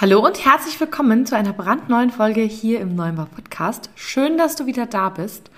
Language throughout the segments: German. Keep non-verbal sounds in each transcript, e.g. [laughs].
Hallo und herzlich willkommen zu einer brandneuen Folge hier im Neubau Podcast. Schön, dass du wieder da bist.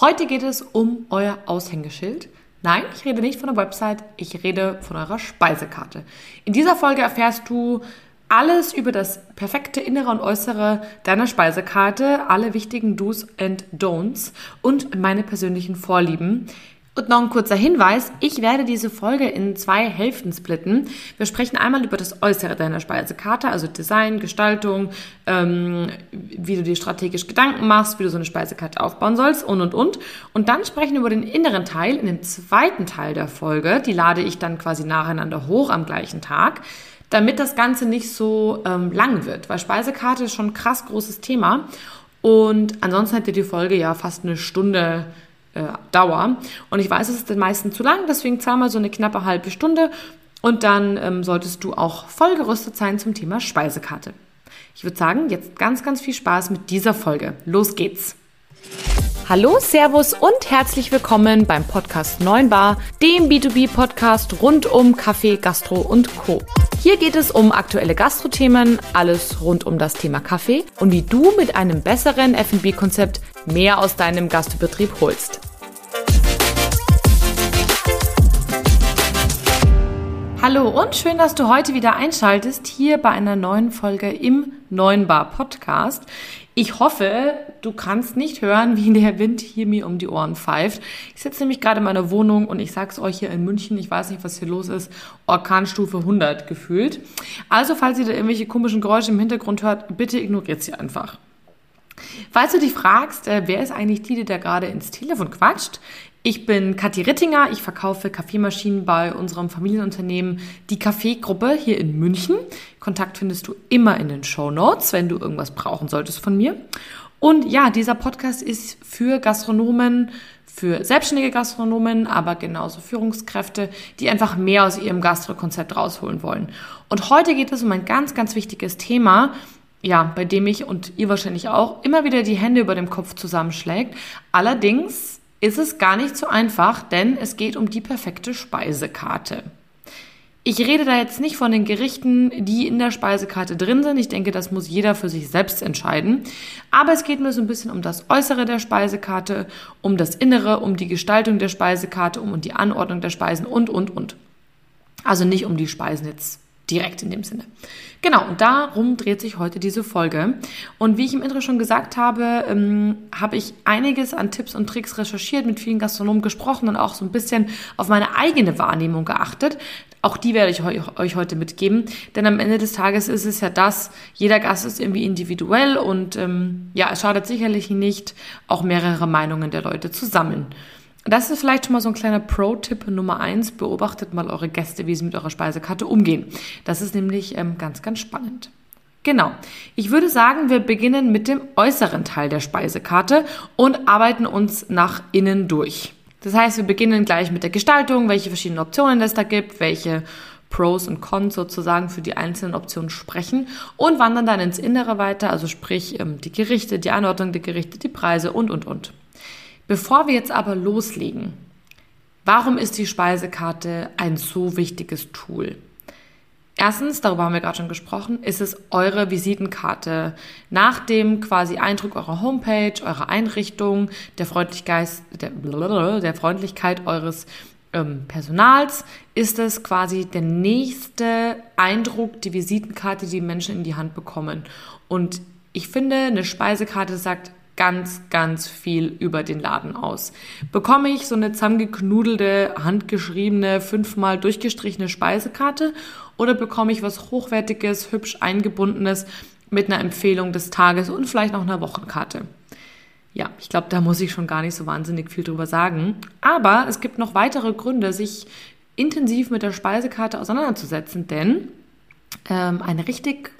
Heute geht es um euer Aushängeschild. Nein, ich rede nicht von der Website, ich rede von eurer Speisekarte. In dieser Folge erfährst du alles über das perfekte Innere und Äußere deiner Speisekarte, alle wichtigen Do's and Don'ts und meine persönlichen Vorlieben. Und noch ein kurzer Hinweis, ich werde diese Folge in zwei Hälften splitten. Wir sprechen einmal über das Äußere deiner Speisekarte, also Design, Gestaltung, ähm, wie du dir strategisch Gedanken machst, wie du so eine Speisekarte aufbauen sollst und, und, und. Und dann sprechen wir über den inneren Teil in dem zweiten Teil der Folge. Die lade ich dann quasi nacheinander hoch am gleichen Tag, damit das Ganze nicht so ähm, lang wird, weil Speisekarte ist schon ein krass großes Thema. Und ansonsten hätte die Folge ja fast eine Stunde äh, Dauer. Und ich weiß, es ist den meisten zu lang, deswegen zahl mal so eine knappe halbe Stunde und dann ähm, solltest du auch voll gerüstet sein zum Thema Speisekarte. Ich würde sagen, jetzt ganz, ganz viel Spaß mit dieser Folge. Los geht's! Hallo, Servus und herzlich willkommen beim Podcast 9 Bar, dem B2B-Podcast rund um Kaffee, Gastro und Co. Hier geht es um aktuelle Gastrothemen, alles rund um das Thema Kaffee und wie du mit einem besseren F&B-Konzept mehr aus deinem Gastbetrieb holst. Hallo und schön, dass du heute wieder einschaltest hier bei einer neuen Folge im Neuen Bar Podcast. Ich hoffe, du kannst nicht hören, wie der Wind hier mir um die Ohren pfeift. Ich sitze nämlich gerade in meiner Wohnung und ich sag's euch hier in München, ich weiß nicht, was hier los ist, Orkanstufe 100 gefühlt. Also, falls ihr da irgendwelche komischen Geräusche im Hintergrund hört, bitte ignoriert sie einfach. Falls du dich fragst, äh, wer ist eigentlich die, die da gerade ins Telefon quatscht? Ich bin Kathi Rittinger, ich verkaufe Kaffeemaschinen bei unserem Familienunternehmen Die Kaffeegruppe hier in München. Kontakt findest du immer in den Show Notes, wenn du irgendwas brauchen solltest von mir. Und ja, dieser Podcast ist für Gastronomen, für selbstständige Gastronomen, aber genauso Führungskräfte, die einfach mehr aus ihrem Gastrokonzept rausholen wollen. Und heute geht es um ein ganz, ganz wichtiges Thema, ja, bei dem ich und ihr wahrscheinlich auch immer wieder die Hände über dem Kopf zusammenschlägt. Allerdings ist es gar nicht so einfach, denn es geht um die perfekte Speisekarte. Ich rede da jetzt nicht von den Gerichten, die in der Speisekarte drin sind. Ich denke, das muss jeder für sich selbst entscheiden. Aber es geht mir so ein bisschen um das Äußere der Speisekarte, um das Innere, um die Gestaltung der Speisekarte, um die Anordnung der Speisen und, und, und. Also nicht um die Speisen jetzt direkt in dem Sinne. Genau, und darum dreht sich heute diese Folge. Und wie ich im Intro schon gesagt habe, ähm, habe ich einiges an Tipps und Tricks recherchiert, mit vielen Gastronomen gesprochen und auch so ein bisschen auf meine eigene Wahrnehmung geachtet. Auch die werde ich euch heute mitgeben, denn am Ende des Tages ist es ja das, jeder Gast ist irgendwie individuell und ähm, ja, es schadet sicherlich nicht, auch mehrere Meinungen der Leute zu sammeln. Das ist vielleicht schon mal so ein kleiner Pro-Tipp Nummer eins. Beobachtet mal eure Gäste, wie sie mit eurer Speisekarte umgehen. Das ist nämlich ähm, ganz, ganz spannend. Genau. Ich würde sagen, wir beginnen mit dem äußeren Teil der Speisekarte und arbeiten uns nach innen durch. Das heißt, wir beginnen gleich mit der Gestaltung, welche verschiedenen Optionen es da gibt, welche Pros und Cons sozusagen für die einzelnen Optionen sprechen und wandern dann ins Innere weiter, also sprich ähm, die Gerichte, die Anordnung der Gerichte, die Preise und, und, und. Bevor wir jetzt aber loslegen, warum ist die Speisekarte ein so wichtiges Tool? Erstens, darüber haben wir gerade schon gesprochen, ist es eure Visitenkarte. Nach dem quasi Eindruck eurer Homepage, eurer Einrichtung, der Freundlichkeit, der, der Freundlichkeit eures ähm, Personals, ist es quasi der nächste Eindruck, die Visitenkarte, die Menschen in die Hand bekommen. Und ich finde, eine Speisekarte sagt ganz, ganz viel über den Laden aus. Bekomme ich so eine zusammengeknudelte, handgeschriebene, fünfmal durchgestrichene Speisekarte oder bekomme ich was Hochwertiges, hübsch eingebundenes mit einer Empfehlung des Tages und vielleicht noch einer Wochenkarte? Ja, ich glaube, da muss ich schon gar nicht so wahnsinnig viel drüber sagen. Aber es gibt noch weitere Gründe, sich intensiv mit der Speisekarte auseinanderzusetzen, denn ähm, eine richtig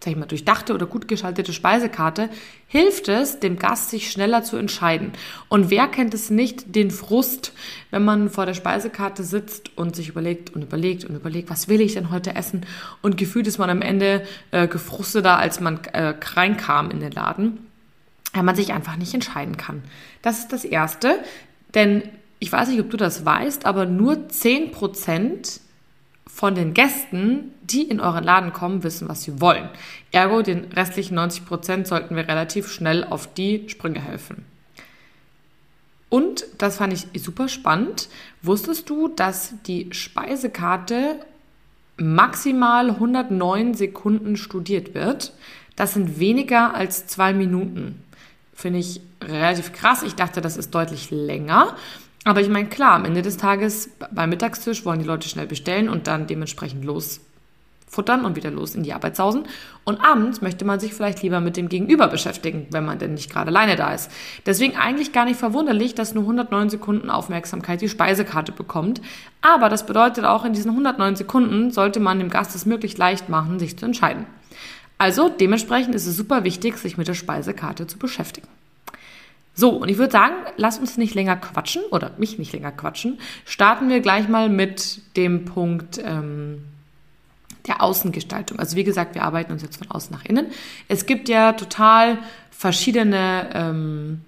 sag ich mal, durchdachte oder gut geschaltete Speisekarte, hilft es, dem Gast sich schneller zu entscheiden. Und wer kennt es nicht, den Frust, wenn man vor der Speisekarte sitzt und sich überlegt und überlegt und überlegt, was will ich denn heute essen? Und gefühlt ist man am Ende äh, gefrusteter, als man äh, reinkam in den Laden, weil man sich einfach nicht entscheiden kann. Das ist das Erste, denn ich weiß nicht, ob du das weißt, aber nur 10 Prozent von den Gästen, die in euren Laden kommen, wissen, was sie wollen. Ergo, den restlichen 90 Prozent sollten wir relativ schnell auf die Sprünge helfen. Und, das fand ich super spannend, wusstest du, dass die Speisekarte maximal 109 Sekunden studiert wird? Das sind weniger als zwei Minuten. Finde ich relativ krass. Ich dachte, das ist deutlich länger. Aber ich meine, klar, am Ende des Tages beim Mittagstisch wollen die Leute schnell bestellen und dann dementsprechend losfuttern und wieder los in die Arbeit sausen. Und abends möchte man sich vielleicht lieber mit dem Gegenüber beschäftigen, wenn man denn nicht gerade alleine da ist. Deswegen eigentlich gar nicht verwunderlich, dass nur 109 Sekunden Aufmerksamkeit die Speisekarte bekommt. Aber das bedeutet auch, in diesen 109 Sekunden sollte man dem Gast es möglichst leicht machen, sich zu entscheiden. Also dementsprechend ist es super wichtig, sich mit der Speisekarte zu beschäftigen. So, und ich würde sagen, lass uns nicht länger quatschen oder mich nicht länger quatschen. Starten wir gleich mal mit dem Punkt ähm, der Außengestaltung. Also wie gesagt, wir arbeiten uns jetzt von außen nach innen. Es gibt ja total verschiedene ähm,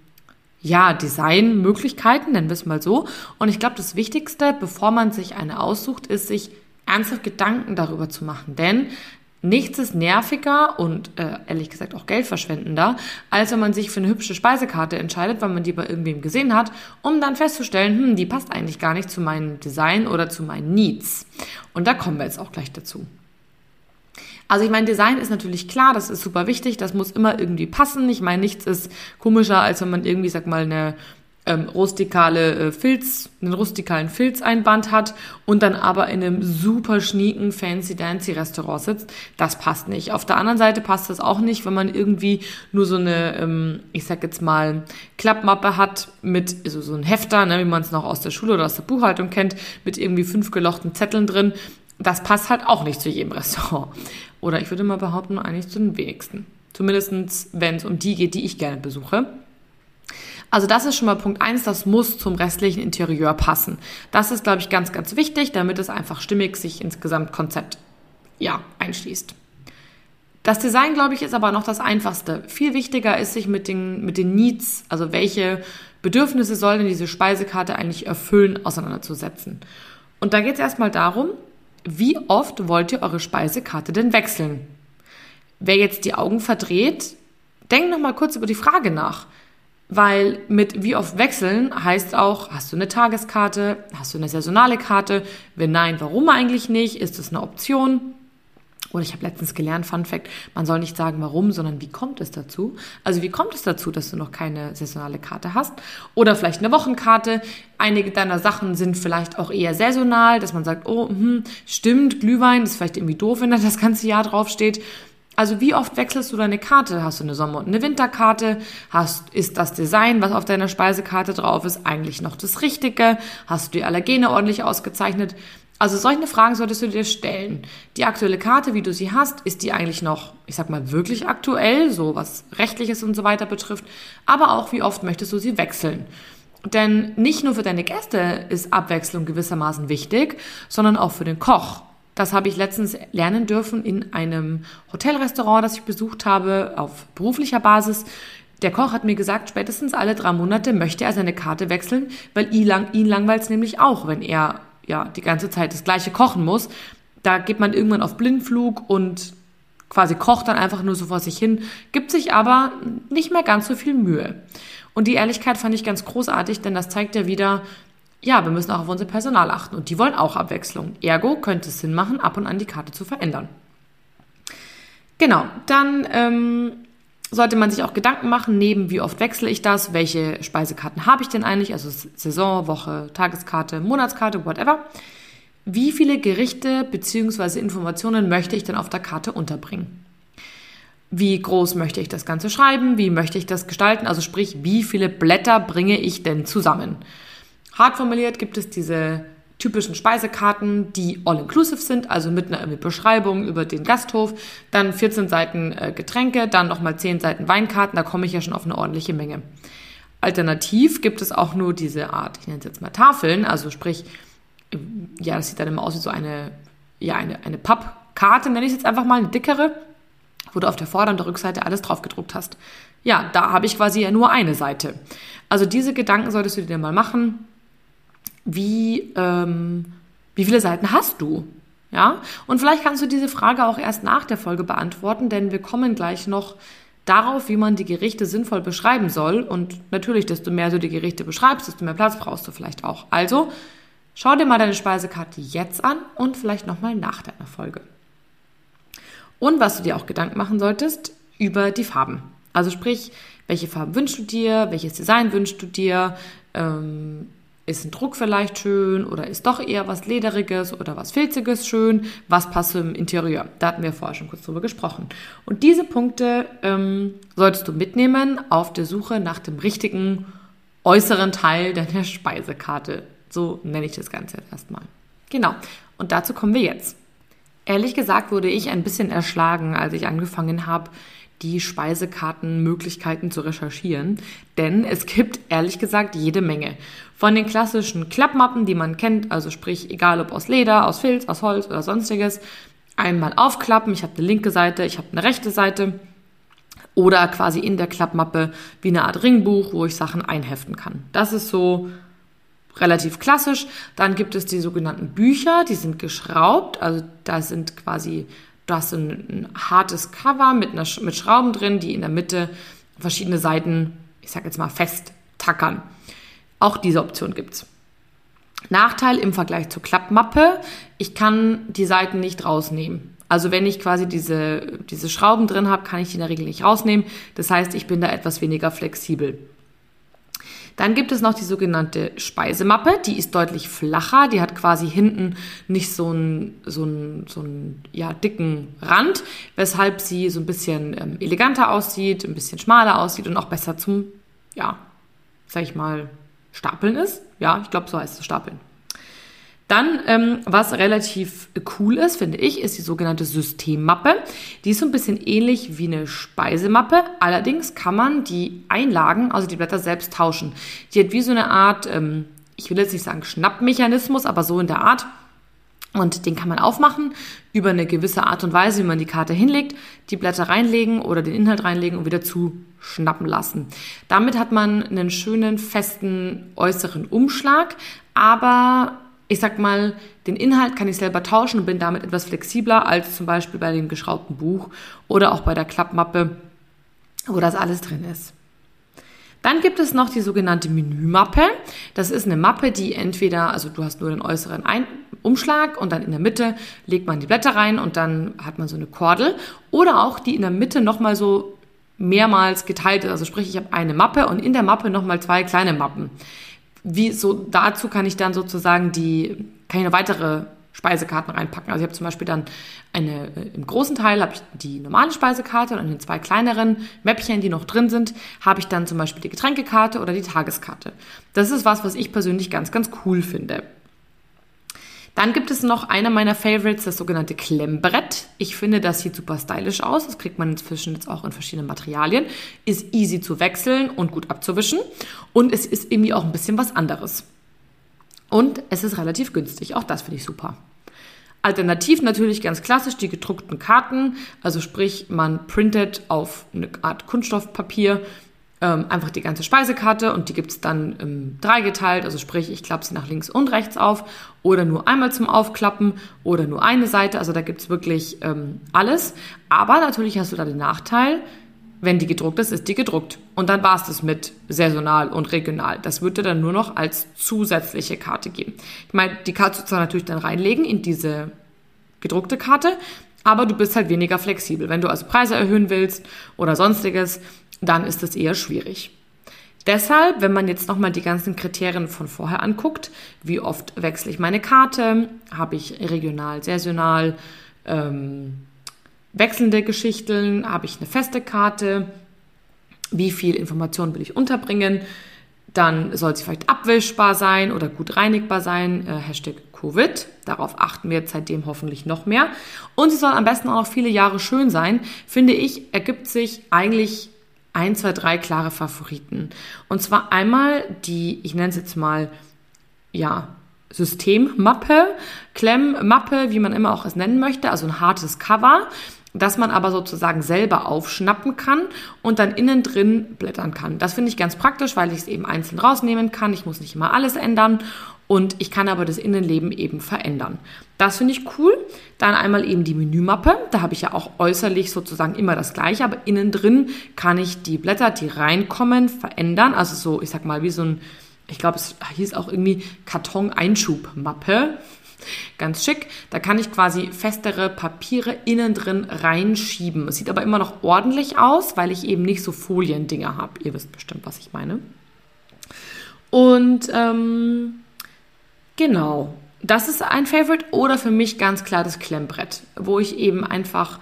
ja, Designmöglichkeiten, nennen wir es mal so. Und ich glaube, das Wichtigste, bevor man sich eine aussucht, ist, sich ernsthaft Gedanken darüber zu machen. Denn Nichts ist nerviger und äh, ehrlich gesagt auch geldverschwendender, als wenn man sich für eine hübsche Speisekarte entscheidet, weil man die bei irgendwem gesehen hat, um dann festzustellen, hm, die passt eigentlich gar nicht zu meinem Design oder zu meinen Needs. Und da kommen wir jetzt auch gleich dazu. Also ich meine, Design ist natürlich klar, das ist super wichtig, das muss immer irgendwie passen. Ich meine, nichts ist komischer, als wenn man irgendwie, sag mal, eine ähm, rustikale äh, Filz, einen rustikalen Filzeinband hat und dann aber in einem super schnieken, fancy, dancy Restaurant sitzt. Das passt nicht. Auf der anderen Seite passt das auch nicht, wenn man irgendwie nur so eine, ähm, ich sag jetzt mal, Klappmappe hat mit also so ein Hefter, ne, wie man es noch aus der Schule oder aus der Buchhaltung kennt, mit irgendwie fünf gelochten Zetteln drin. Das passt halt auch nicht zu jedem Restaurant. Oder ich würde mal behaupten, eigentlich zu den wenigsten. Zumindestens, wenn es um die geht, die ich gerne besuche. Also das ist schon mal Punkt eins. das muss zum restlichen Interieur passen. Das ist, glaube ich, ganz, ganz wichtig, damit es einfach stimmig sich ins Gesamtkonzept ja, einschließt. Das Design, glaube ich, ist aber noch das Einfachste. Viel wichtiger ist, sich mit den, mit den Needs, also welche Bedürfnisse soll denn diese Speisekarte eigentlich erfüllen, auseinanderzusetzen. Und da geht es erstmal darum, wie oft wollt ihr eure Speisekarte denn wechseln? Wer jetzt die Augen verdreht, denkt noch mal kurz über die Frage nach. Weil mit wie oft wechseln heißt auch, hast du eine Tageskarte, hast du eine saisonale Karte? Wenn nein, warum eigentlich nicht? Ist das eine Option? Oder ich habe letztens gelernt, Fun Fact, man soll nicht sagen warum, sondern wie kommt es dazu? Also wie kommt es dazu, dass du noch keine saisonale Karte hast? Oder vielleicht eine Wochenkarte. Einige deiner Sachen sind vielleicht auch eher saisonal, dass man sagt, oh, hm, stimmt, Glühwein, das ist vielleicht irgendwie doof, wenn da das ganze Jahr draufsteht. Also wie oft wechselst du deine Karte? Hast du eine Sommer- und eine Winterkarte? Hast, ist das Design, was auf deiner Speisekarte drauf ist, eigentlich noch das Richtige? Hast du die Allergene ordentlich ausgezeichnet? Also solche Fragen solltest du dir stellen. Die aktuelle Karte, wie du sie hast, ist die eigentlich noch, ich sag mal, wirklich aktuell, so was rechtliches und so weiter betrifft, aber auch wie oft möchtest du sie wechseln? Denn nicht nur für deine Gäste ist Abwechslung gewissermaßen wichtig, sondern auch für den Koch. Das habe ich letztens lernen dürfen in einem Hotelrestaurant, das ich besucht habe, auf beruflicher Basis. Der Koch hat mir gesagt, spätestens alle drei Monate möchte er seine Karte wechseln, weil ihn, lang, ihn langweilt es nämlich auch, wenn er ja die ganze Zeit das gleiche kochen muss. Da geht man irgendwann auf Blindflug und quasi kocht dann einfach nur so vor sich hin, gibt sich aber nicht mehr ganz so viel Mühe. Und die Ehrlichkeit fand ich ganz großartig, denn das zeigt ja wieder, ja, wir müssen auch auf unser Personal achten und die wollen auch Abwechslung. Ergo könnte es Sinn machen, ab und an die Karte zu verändern. Genau, dann ähm, sollte man sich auch Gedanken machen, neben wie oft wechsle ich das, welche Speisekarten habe ich denn eigentlich, also Saison, Woche, Tageskarte, Monatskarte, whatever. Wie viele Gerichte bzw. Informationen möchte ich denn auf der Karte unterbringen? Wie groß möchte ich das Ganze schreiben? Wie möchte ich das gestalten? Also sprich, wie viele Blätter bringe ich denn zusammen? Hart formuliert gibt es diese typischen Speisekarten, die all-inclusive sind, also mit einer Beschreibung über den Gasthof, dann 14 Seiten äh, Getränke, dann nochmal 10 Seiten Weinkarten, da komme ich ja schon auf eine ordentliche Menge. Alternativ gibt es auch nur diese Art, ich nenne es jetzt mal Tafeln, also sprich, ja, das sieht dann immer aus wie so eine, ja, eine, eine Pappkarte, nenne ich es jetzt einfach mal, eine dickere, wo du auf der Vorder- und der Rückseite alles drauf gedruckt hast. Ja, da habe ich quasi ja nur eine Seite. Also diese Gedanken solltest du dir mal machen wie, ähm, wie viele Seiten hast du? Ja? Und vielleicht kannst du diese Frage auch erst nach der Folge beantworten, denn wir kommen gleich noch darauf, wie man die Gerichte sinnvoll beschreiben soll. Und natürlich, desto mehr du die Gerichte beschreibst, desto mehr Platz brauchst du vielleicht auch. Also, schau dir mal deine Speisekarte jetzt an und vielleicht nochmal nach deiner Folge. Und was du dir auch Gedanken machen solltest, über die Farben. Also sprich, welche Farben wünschst du dir, welches Design wünschst du dir, ähm, ist ein Druck vielleicht schön oder ist doch eher was Lederiges oder was Filziges schön? Was passt im Interieur? Da hatten wir vorher schon kurz drüber gesprochen. Und diese Punkte ähm, solltest du mitnehmen auf der Suche nach dem richtigen äußeren Teil deiner Speisekarte. So nenne ich das Ganze jetzt erstmal. Genau. Und dazu kommen wir jetzt. Ehrlich gesagt wurde ich ein bisschen erschlagen, als ich angefangen habe, die Speisekartenmöglichkeiten zu recherchieren, denn es gibt ehrlich gesagt jede Menge. Von den klassischen Klappmappen, die man kennt, also sprich egal ob aus Leder, aus Filz, aus Holz oder sonstiges, einmal aufklappen, ich habe eine linke Seite, ich habe eine rechte Seite oder quasi in der Klappmappe wie eine Art Ringbuch, wo ich Sachen einheften kann. Das ist so relativ klassisch. Dann gibt es die sogenannten Bücher, die sind geschraubt, also da sind quasi Du hast ein, ein hartes Cover mit, einer, mit Schrauben drin, die in der Mitte verschiedene Seiten, ich sag jetzt mal, festtackern. Auch diese Option gibt's. Nachteil im Vergleich zur Klappmappe, ich kann die Seiten nicht rausnehmen. Also wenn ich quasi diese, diese Schrauben drin habe, kann ich die in der Regel nicht rausnehmen. Das heißt, ich bin da etwas weniger flexibel. Dann gibt es noch die sogenannte Speisemappe, die ist deutlich flacher, die hat quasi hinten nicht so einen, so einen, so einen ja, dicken Rand, weshalb sie so ein bisschen ähm, eleganter aussieht, ein bisschen schmaler aussieht und auch besser zum, ja, sag ich mal, Stapeln ist. Ja, ich glaube, so heißt es Stapeln. Dann, ähm, was relativ cool ist, finde ich, ist die sogenannte Systemmappe. Die ist so ein bisschen ähnlich wie eine Speisemappe. Allerdings kann man die Einlagen, also die Blätter selbst tauschen. Die hat wie so eine Art, ähm, ich will jetzt nicht sagen Schnappmechanismus, aber so in der Art. Und den kann man aufmachen über eine gewisse Art und Weise, wie man die Karte hinlegt, die Blätter reinlegen oder den Inhalt reinlegen und wieder zuschnappen lassen. Damit hat man einen schönen, festen äußeren Umschlag, aber ich sag mal, den Inhalt kann ich selber tauschen und bin damit etwas flexibler als zum Beispiel bei dem geschraubten Buch oder auch bei der Klappmappe, wo das alles drin ist. Dann gibt es noch die sogenannte Menümappe. Das ist eine Mappe, die entweder, also du hast nur den äußeren Ein Umschlag und dann in der Mitte legt man die Blätter rein und dann hat man so eine Kordel. Oder auch die in der Mitte nochmal so mehrmals geteilt ist. Also sprich, ich habe eine Mappe und in der Mappe nochmal zwei kleine Mappen wie so dazu kann ich dann sozusagen die, kann ich noch weitere Speisekarten reinpacken. Also ich habe zum Beispiel dann eine, äh, im großen Teil habe ich die normale Speisekarte und in den zwei kleineren Mäppchen, die noch drin sind, habe ich dann zum Beispiel die Getränkekarte oder die Tageskarte. Das ist was, was ich persönlich ganz, ganz cool finde. Dann gibt es noch einer meiner Favorites, das sogenannte Klemmbrett. Ich finde, das sieht super stylisch aus. Das kriegt man inzwischen jetzt auch in verschiedenen Materialien. Ist easy zu wechseln und gut abzuwischen. Und es ist irgendwie auch ein bisschen was anderes. Und es ist relativ günstig. Auch das finde ich super. Alternativ natürlich ganz klassisch die gedruckten Karten. Also sprich, man printet auf eine Art Kunststoffpapier ähm, einfach die ganze Speisekarte und die gibt es dann ähm, dreigeteilt, also sprich, ich klappe sie nach links und rechts auf oder nur einmal zum Aufklappen oder nur eine Seite, also da gibt es wirklich ähm, alles. Aber natürlich hast du da den Nachteil, wenn die gedruckt ist, ist die gedruckt. Und dann war es das mit saisonal und regional. Das würde dann nur noch als zusätzliche Karte geben. Ich meine, die Karte zwar natürlich dann reinlegen in diese gedruckte Karte, aber du bist halt weniger flexibel. Wenn du also Preise erhöhen willst oder sonstiges, dann ist es eher schwierig. Deshalb, wenn man jetzt nochmal die ganzen Kriterien von vorher anguckt, wie oft wechsle ich meine Karte, habe ich regional, saisonal, ähm, wechselnde Geschichten, habe ich eine feste Karte, wie viel Informationen will ich unterbringen, dann soll sie vielleicht abwischbar sein oder gut reinigbar sein, äh, Hashtag Covid. Darauf achten wir seitdem hoffentlich noch mehr. Und sie soll am besten auch noch viele Jahre schön sein. Finde ich, ergibt sich eigentlich ein, zwei, drei klare Favoriten. Und zwar einmal die, ich nenne es jetzt mal, ja, Systemmappe, Klemmmappe, wie man immer auch es nennen möchte, also ein hartes Cover. dass man aber sozusagen selber aufschnappen kann und dann innen drin blättern kann. Das finde ich ganz praktisch, weil ich es eben einzeln rausnehmen kann. Ich muss nicht immer alles ändern und ich kann aber das Innenleben eben verändern. Das finde ich cool. Dann einmal eben die Menümappe. Da habe ich ja auch äußerlich sozusagen immer das gleiche, aber innen drin kann ich die Blätter, die reinkommen, verändern. Also so, ich sag mal, wie so ein, ich glaube, es hieß auch irgendwie Karton-Einschubmappe. Ganz schick. Da kann ich quasi festere Papiere innen drin reinschieben. Es sieht aber immer noch ordentlich aus, weil ich eben nicht so Foliendinger habe. Ihr wisst bestimmt, was ich meine. Und ähm, genau, das ist ein Favorite. Oder für mich ganz klar das Klemmbrett, wo ich eben einfach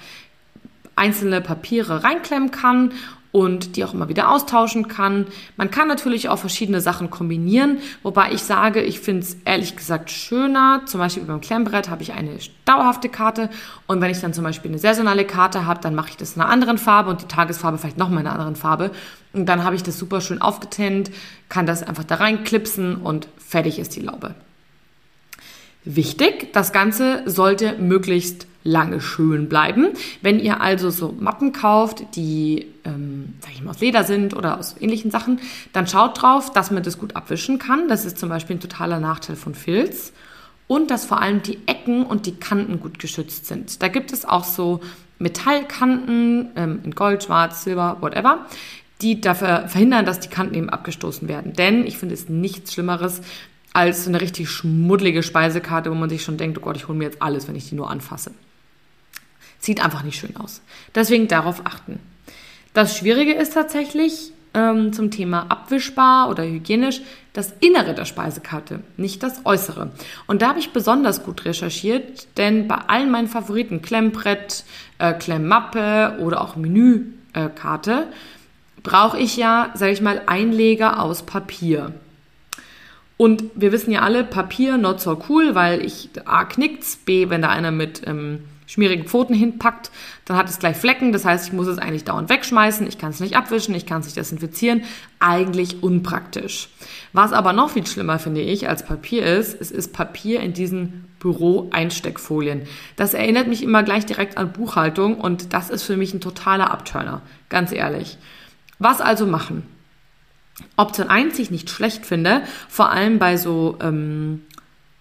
einzelne Papiere reinklemmen kann und die auch immer wieder austauschen kann. Man kann natürlich auch verschiedene Sachen kombinieren, wobei ich sage, ich finde es ehrlich gesagt schöner. Zum Beispiel beim Klemmbrett habe ich eine dauerhafte Karte und wenn ich dann zum Beispiel eine saisonale Karte habe, dann mache ich das in einer anderen Farbe und die Tagesfarbe vielleicht nochmal in einer anderen Farbe. Und dann habe ich das super schön aufgetrennt, kann das einfach da reinklipsen und fertig ist die Laube. Wichtig, das Ganze sollte möglichst lange schön bleiben. Wenn ihr also so Mappen kauft, die, ähm, sag ich mal, aus Leder sind oder aus ähnlichen Sachen, dann schaut drauf, dass man das gut abwischen kann. Das ist zum Beispiel ein totaler Nachteil von Filz. Und dass vor allem die Ecken und die Kanten gut geschützt sind. Da gibt es auch so Metallkanten ähm, in Gold, Schwarz, Silber, whatever, die dafür verhindern, dass die Kanten eben abgestoßen werden. Denn ich finde es nichts Schlimmeres, als eine richtig schmuddlige Speisekarte, wo man sich schon denkt, oh Gott, ich hole mir jetzt alles, wenn ich die nur anfasse. Sieht einfach nicht schön aus. Deswegen darauf achten. Das Schwierige ist tatsächlich ähm, zum Thema abwischbar oder hygienisch das Innere der Speisekarte, nicht das Äußere. Und da habe ich besonders gut recherchiert, denn bei allen meinen Favoriten, Klemmbrett, äh, Klemmmappe oder auch Menükarte, brauche ich ja, sage ich mal, Einleger aus Papier. Und wir wissen ja alle, Papier not so cool, weil ich A knickt's, B, wenn da einer mit ähm, schmierigen Pfoten hinpackt, dann hat es gleich Flecken. Das heißt, ich muss es eigentlich dauernd wegschmeißen, ich kann es nicht abwischen, ich kann es nicht desinfizieren. Eigentlich unpraktisch. Was aber noch viel schlimmer finde ich als Papier ist, es ist Papier in diesen Büro-Einsteckfolien. Das erinnert mich immer gleich direkt an Buchhaltung und das ist für mich ein totaler Abturner, ganz ehrlich. Was also machen? Option 1 ich nicht schlecht finde, vor allem bei so, ähm,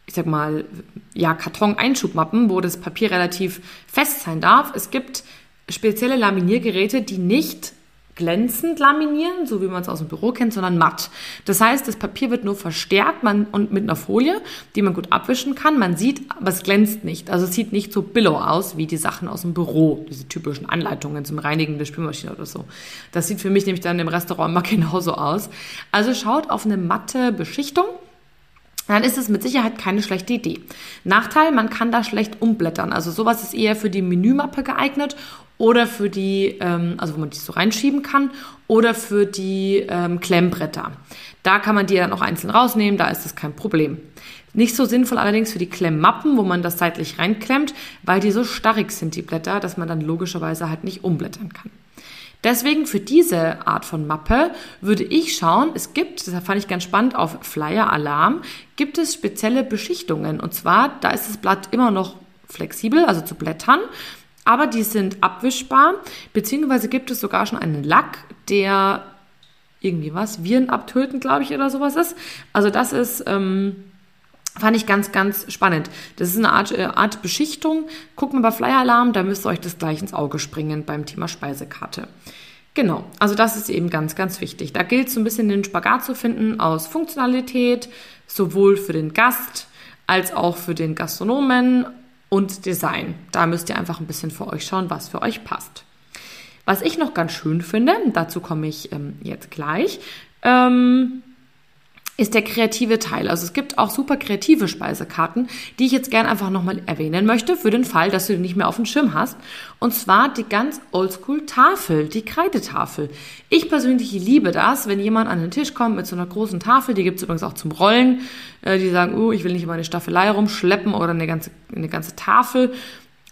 ich sag mal, ja, Karton-Einschubmappen, wo das Papier relativ fest sein darf. Es gibt spezielle Laminiergeräte, die nicht glänzend laminieren, so wie man es aus dem Büro kennt, sondern matt. Das heißt, das Papier wird nur verstärkt man, und mit einer Folie, die man gut abwischen kann. Man sieht, aber es glänzt nicht. Also es sieht nicht so billow aus wie die Sachen aus dem Büro, diese typischen Anleitungen zum Reinigen der Spülmaschine oder so. Das sieht für mich nämlich dann im Restaurant mal [laughs] genauso aus. Also schaut auf eine matte Beschichtung dann ist es mit Sicherheit keine schlechte Idee. Nachteil, man kann da schlecht umblättern. Also sowas ist eher für die Menümappe geeignet oder für die, ähm, also wo man die so reinschieben kann, oder für die ähm, Klemmbretter. Da kann man die dann auch einzeln rausnehmen, da ist das kein Problem. Nicht so sinnvoll allerdings für die Klemmmappen, wo man das seitlich reinklemmt, weil die so starrig sind, die Blätter, dass man dann logischerweise halt nicht umblättern kann. Deswegen für diese Art von Mappe würde ich schauen, es gibt, das fand ich ganz spannend, auf Flyer Alarm gibt es spezielle Beschichtungen. Und zwar, da ist das Blatt immer noch flexibel, also zu blättern aber die sind abwischbar, beziehungsweise gibt es sogar schon einen Lack, der irgendwie was, Viren abtöten, glaube ich, oder sowas ist. Also das ist, ähm, fand ich ganz, ganz spannend. Das ist eine Art, äh, Art Beschichtung. Guckt mal bei Flyer Alarm, da müsst ihr euch das gleich ins Auge springen beim Thema Speisekarte. Genau, also das ist eben ganz, ganz wichtig. Da gilt es so ein bisschen den Spagat zu finden aus Funktionalität, sowohl für den Gast als auch für den Gastronomen und Design. Da müsst ihr einfach ein bisschen für euch schauen, was für euch passt. Was ich noch ganz schön finde, dazu komme ich ähm, jetzt gleich, ähm, ist der kreative Teil. Also es gibt auch super kreative Speisekarten, die ich jetzt gerne einfach nochmal erwähnen möchte, für den Fall, dass du die nicht mehr auf dem Schirm hast. Und zwar die ganz oldschool Tafel, die Kreidetafel. Ich persönlich liebe das, wenn jemand an den Tisch kommt mit so einer großen Tafel, die gibt es übrigens auch zum Rollen, äh, die sagen, oh, ich will nicht immer eine Staffelei rumschleppen oder eine ganze, eine ganze Tafel.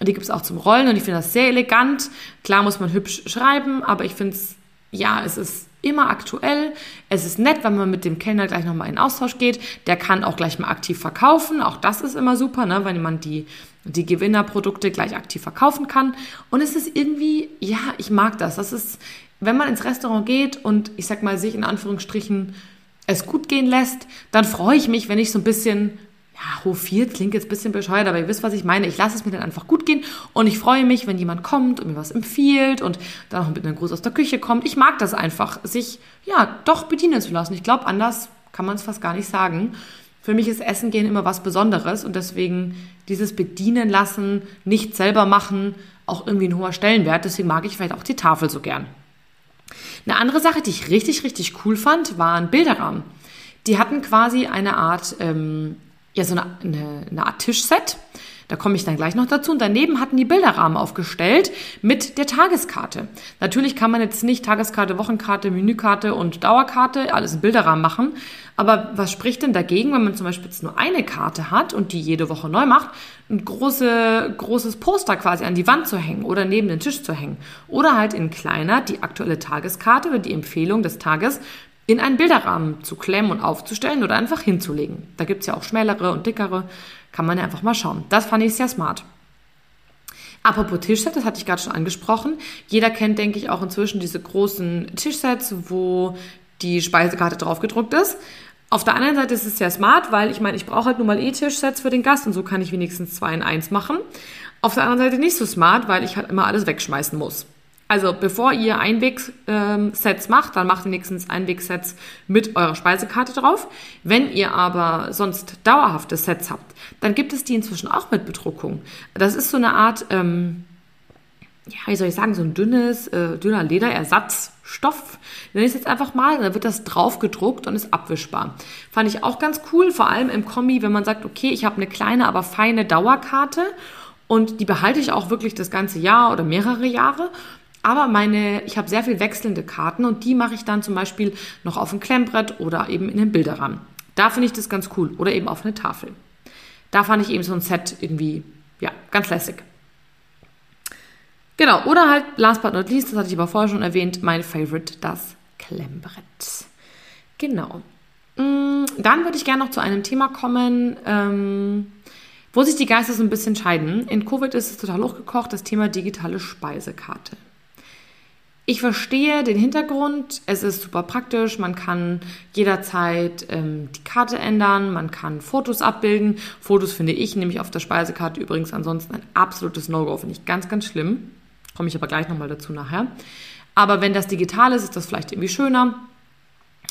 Die gibt es auch zum Rollen und ich finde das sehr elegant. Klar muss man hübsch schreiben, aber ich finde es, ja, es ist immer aktuell. Es ist nett, wenn man mit dem Kellner gleich nochmal in Austausch geht. Der kann auch gleich mal aktiv verkaufen. Auch das ist immer super, ne? wenn man die die Gewinnerprodukte gleich aktiv verkaufen kann. Und es ist irgendwie, ja, ich mag das. Das ist, wenn man ins Restaurant geht und ich sag mal, sich in Anführungsstrichen es gut gehen lässt, dann freue ich mich, wenn ich so ein bisschen ja, hofiert klingt jetzt ein bisschen bescheuert, aber ihr wisst, was ich meine. Ich lasse es mir dann einfach gut gehen und ich freue mich, wenn jemand kommt und mir was empfiehlt und dann auch mit einem Gruß aus der Küche kommt. Ich mag das einfach, sich ja doch bedienen zu lassen. Ich glaube, anders kann man es fast gar nicht sagen. Für mich ist Essen gehen immer was Besonderes und deswegen dieses Bedienen lassen, nicht selber machen, auch irgendwie ein hoher Stellenwert. Deswegen mag ich vielleicht auch die Tafel so gern. Eine andere Sache, die ich richtig, richtig cool fand, waren Bilderrahmen. Die hatten quasi eine Art ähm, ja so eine, eine, eine Art Tischset. Da komme ich dann gleich noch dazu. Und daneben hatten die Bilderrahmen aufgestellt mit der Tageskarte. Natürlich kann man jetzt nicht Tageskarte, Wochenkarte, Menükarte und Dauerkarte alles in Bilderrahmen machen. Aber was spricht denn dagegen, wenn man zum Beispiel jetzt nur eine Karte hat und die jede Woche neu macht, ein große, großes Poster quasi an die Wand zu hängen oder neben den Tisch zu hängen? Oder halt in kleiner die aktuelle Tageskarte oder die Empfehlung des Tages in einen Bilderrahmen zu klemmen und aufzustellen oder einfach hinzulegen. Da gibt es ja auch schmälere und dickere, kann man ja einfach mal schauen. Das fand ich sehr smart. Apropos Tischset, das hatte ich gerade schon angesprochen. Jeder kennt, denke ich, auch inzwischen diese großen Tischsets, wo die Speisekarte drauf gedruckt ist. Auf der anderen Seite ist es sehr smart, weil ich meine, ich brauche halt nur mal E-Tischsets für den Gast und so kann ich wenigstens zwei in eins machen. Auf der anderen Seite nicht so smart, weil ich halt immer alles wegschmeißen muss. Also bevor ihr Einwegsets macht, dann macht ihr nächstens Einwegsets mit eurer Speisekarte drauf. Wenn ihr aber sonst dauerhafte Sets habt, dann gibt es die inzwischen auch mit Bedruckung. Das ist so eine Art, ähm, ja, wie soll ich sagen, so ein dünnes, äh, dünner Lederersatzstoff. Nenne ich es jetzt einfach mal. Dann wird das drauf gedruckt und ist abwischbar. Fand ich auch ganz cool, vor allem im Kombi, wenn man sagt, okay, ich habe eine kleine, aber feine Dauerkarte und die behalte ich auch wirklich das ganze Jahr oder mehrere Jahre. Aber meine, ich habe sehr viel wechselnde Karten und die mache ich dann zum Beispiel noch auf ein Klemmbrett oder eben in den Bilderrahmen. Da finde ich das ganz cool. Oder eben auf eine Tafel. Da fand ich eben so ein Set irgendwie, ja, ganz lässig. Genau, oder halt, last but not least, das hatte ich aber vorher schon erwähnt, mein Favorite, das Klemmbrett. Genau. Mm, dann würde ich gerne noch zu einem Thema kommen, ähm, wo sich die Geister so ein bisschen scheiden. In Covid ist es total hochgekocht, das Thema digitale Speisekarte. Ich verstehe den Hintergrund. Es ist super praktisch. Man kann jederzeit ähm, die Karte ändern. Man kann Fotos abbilden. Fotos finde ich nämlich auf der Speisekarte übrigens ansonsten ein absolutes No-Go. Finde ich ganz, ganz schlimm. Komme ich aber gleich nochmal dazu nachher. Aber wenn das digital ist, ist das vielleicht irgendwie schöner.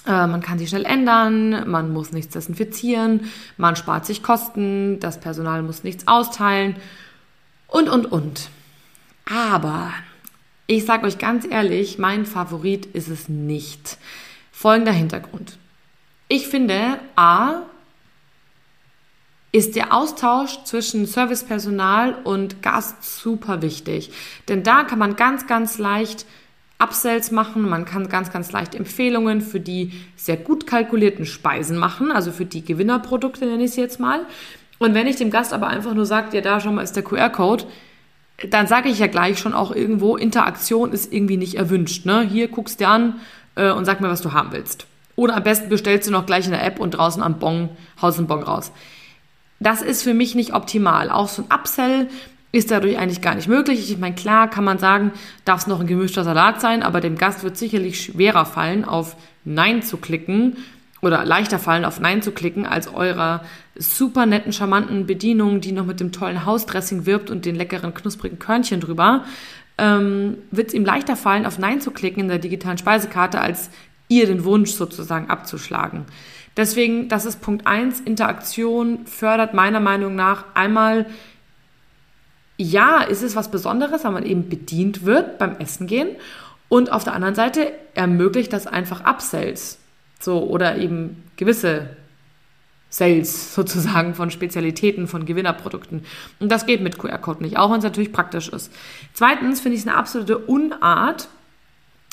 Äh, man kann sie schnell ändern. Man muss nichts desinfizieren. Man spart sich Kosten. Das Personal muss nichts austeilen. Und, und, und. Aber ich sage euch ganz ehrlich, mein Favorit ist es nicht. Folgender Hintergrund. Ich finde, a, ist der Austausch zwischen Servicepersonal und Gast super wichtig. Denn da kann man ganz, ganz leicht Upsells machen, man kann ganz, ganz leicht Empfehlungen für die sehr gut kalkulierten Speisen machen, also für die Gewinnerprodukte nenne ich es jetzt mal. Und wenn ich dem Gast aber einfach nur sage, ja, da schon mal ist der QR-Code, dann sage ich ja gleich schon auch irgendwo, Interaktion ist irgendwie nicht erwünscht. Ne? Hier guckst du an äh, und sag mir, was du haben willst. Oder am besten bestellst du noch gleich in der App und draußen am Bon, haust einen Bon raus. Das ist für mich nicht optimal. Auch so ein Upsell ist dadurch eigentlich gar nicht möglich. Ich meine, klar kann man sagen, darf es noch ein gemischter Salat sein, aber dem Gast wird sicherlich schwerer fallen, auf Nein zu klicken oder leichter fallen, auf Nein zu klicken, als eurer super netten, charmanten Bedienung, die noch mit dem tollen Hausdressing wirbt und den leckeren, knusprigen Körnchen drüber, ähm, wird es ihm leichter fallen, auf Nein zu klicken in der digitalen Speisekarte, als ihr den Wunsch sozusagen abzuschlagen. Deswegen, das ist Punkt eins. Interaktion fördert meiner Meinung nach einmal, ja, ist es was Besonderes, weil man eben bedient wird beim Essen gehen. Und auf der anderen Seite ermöglicht das einfach Upsells. So, oder eben gewisse Sales sozusagen von Spezialitäten, von Gewinnerprodukten. Und das geht mit QR-Code nicht, auch wenn es natürlich praktisch ist. Zweitens finde ich es eine absolute Unart,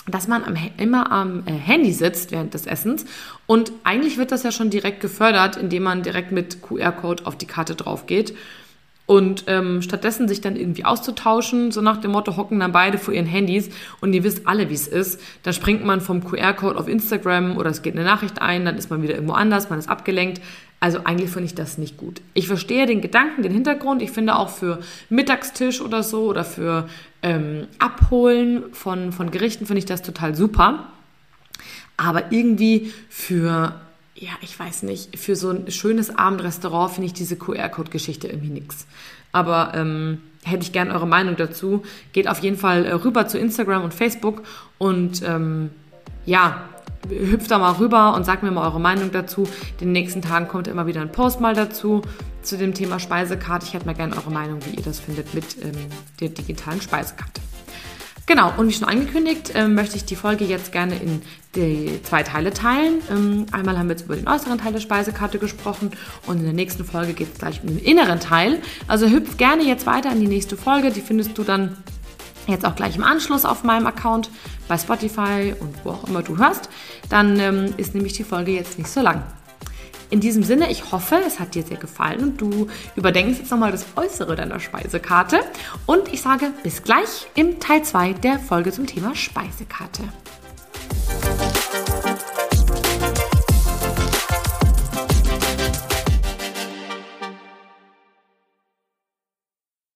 dass man am, immer am äh, Handy sitzt während des Essens und eigentlich wird das ja schon direkt gefördert, indem man direkt mit QR-Code auf die Karte drauf geht und ähm, stattdessen sich dann irgendwie auszutauschen, so nach dem Motto, hocken dann beide vor ihren Handys und ihr wisst alle, wie es ist. Da springt man vom QR-Code auf Instagram oder es geht eine Nachricht ein, dann ist man wieder irgendwo anders, man ist abgelenkt. Also eigentlich finde ich das nicht gut. Ich verstehe den Gedanken, den Hintergrund. Ich finde auch für Mittagstisch oder so oder für ähm, Abholen von, von Gerichten finde ich das total super. Aber irgendwie für, ja, ich weiß nicht, für so ein schönes Abendrestaurant finde ich diese QR-Code-Geschichte irgendwie nichts. Aber ähm, hätte ich gerne eure Meinung dazu. Geht auf jeden Fall äh, rüber zu Instagram und Facebook und ähm, ja, hüpft da mal rüber und sagt mir mal eure Meinung dazu. In den nächsten Tagen kommt immer wieder ein Post mal dazu zu dem Thema Speisekarte. Ich hätte mal gerne eure Meinung, wie ihr das findet mit ähm, der digitalen Speisekarte. Genau, und wie schon angekündigt, ähm, möchte ich die Folge jetzt gerne in die zwei Teile teilen. Ähm, einmal haben wir jetzt über den äußeren Teil der Speisekarte gesprochen und in der nächsten Folge geht es gleich um den inneren Teil. Also hüpf gerne jetzt weiter in die nächste Folge. Die findest du dann jetzt auch gleich im Anschluss auf meinem Account bei Spotify und wo auch immer du hörst, dann ähm, ist nämlich die Folge jetzt nicht so lang. In diesem Sinne, ich hoffe, es hat dir sehr gefallen und du überdenkst jetzt nochmal das Äußere deiner Speisekarte. Und ich sage bis gleich im Teil 2 der Folge zum Thema Speisekarte.